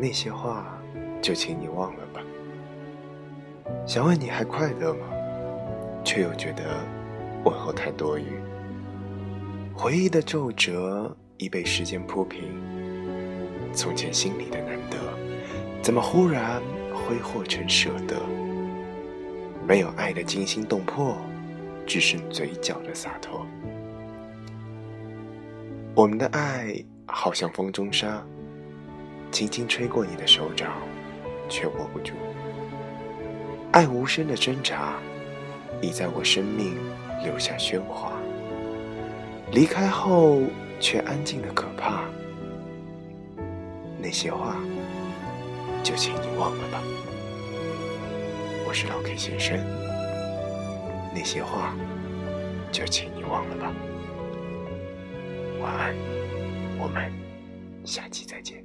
那些话，就请你忘了吧。想问你还快乐吗？却又觉得问候太多余。回忆的皱褶已被时间铺平，从前心里的难得，怎么忽然挥霍成舍得？没有爱的惊心动魄，只剩嘴角的洒脱。我们的爱好像风中沙。轻轻吹过你的手掌，却握不住。爱无声的挣扎，已在我生命留下喧哗。离开后，却安静的可怕。那些话，就请你忘了吧。我是老 K 先生。那些话，就请你忘了吧。晚安，我们下期再见。